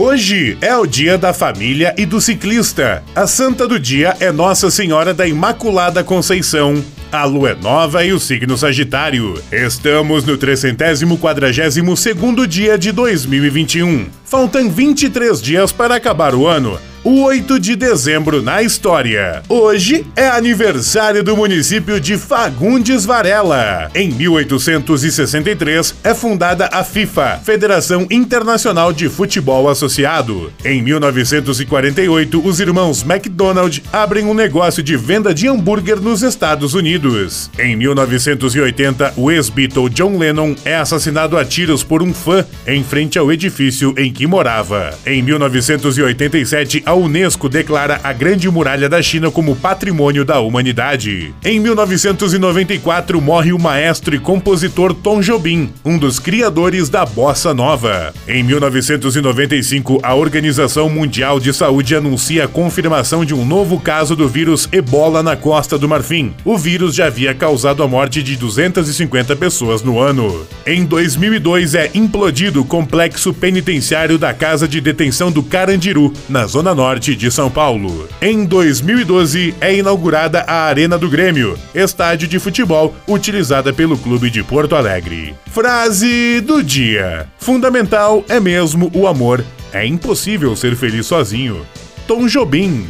Hoje é o dia da família e do ciclista. A santa do dia é Nossa Senhora da Imaculada Conceição. A lua é nova e o signo Sagitário. Estamos no 342 dia de 2021. Faltam 23 dias para acabar o ano. O 8 de dezembro na história. Hoje é aniversário do município de Fagundes Varela. Em 1863 é fundada a FIFA, Federação Internacional de Futebol Associado. Em 1948, os irmãos McDonald abrem um negócio de venda de hambúrguer nos Estados Unidos. Em 1980, o ex-Beatle John Lennon é assassinado a tiros por um fã em frente ao edifício em que morava. Em 1987, a Unesco declara a Grande Muralha da China como Patrimônio da Humanidade. Em 1994, morre o maestro e compositor Tom Jobim, um dos criadores da bossa nova. Em 1995, a Organização Mundial de Saúde anuncia a confirmação de um novo caso do vírus Ebola na Costa do Marfim. O vírus já havia causado a morte de 250 pessoas no ano. Em 2002 é implodido o complexo penitenciário da Casa de Detenção do Carandiru, na Zona Norte de São Paulo. Em 2012 é inaugurada a Arena do Grêmio, estádio de futebol utilizada pelo clube de Porto Alegre. Frase do dia: Fundamental é mesmo o amor. É impossível ser feliz sozinho. Tom Jobim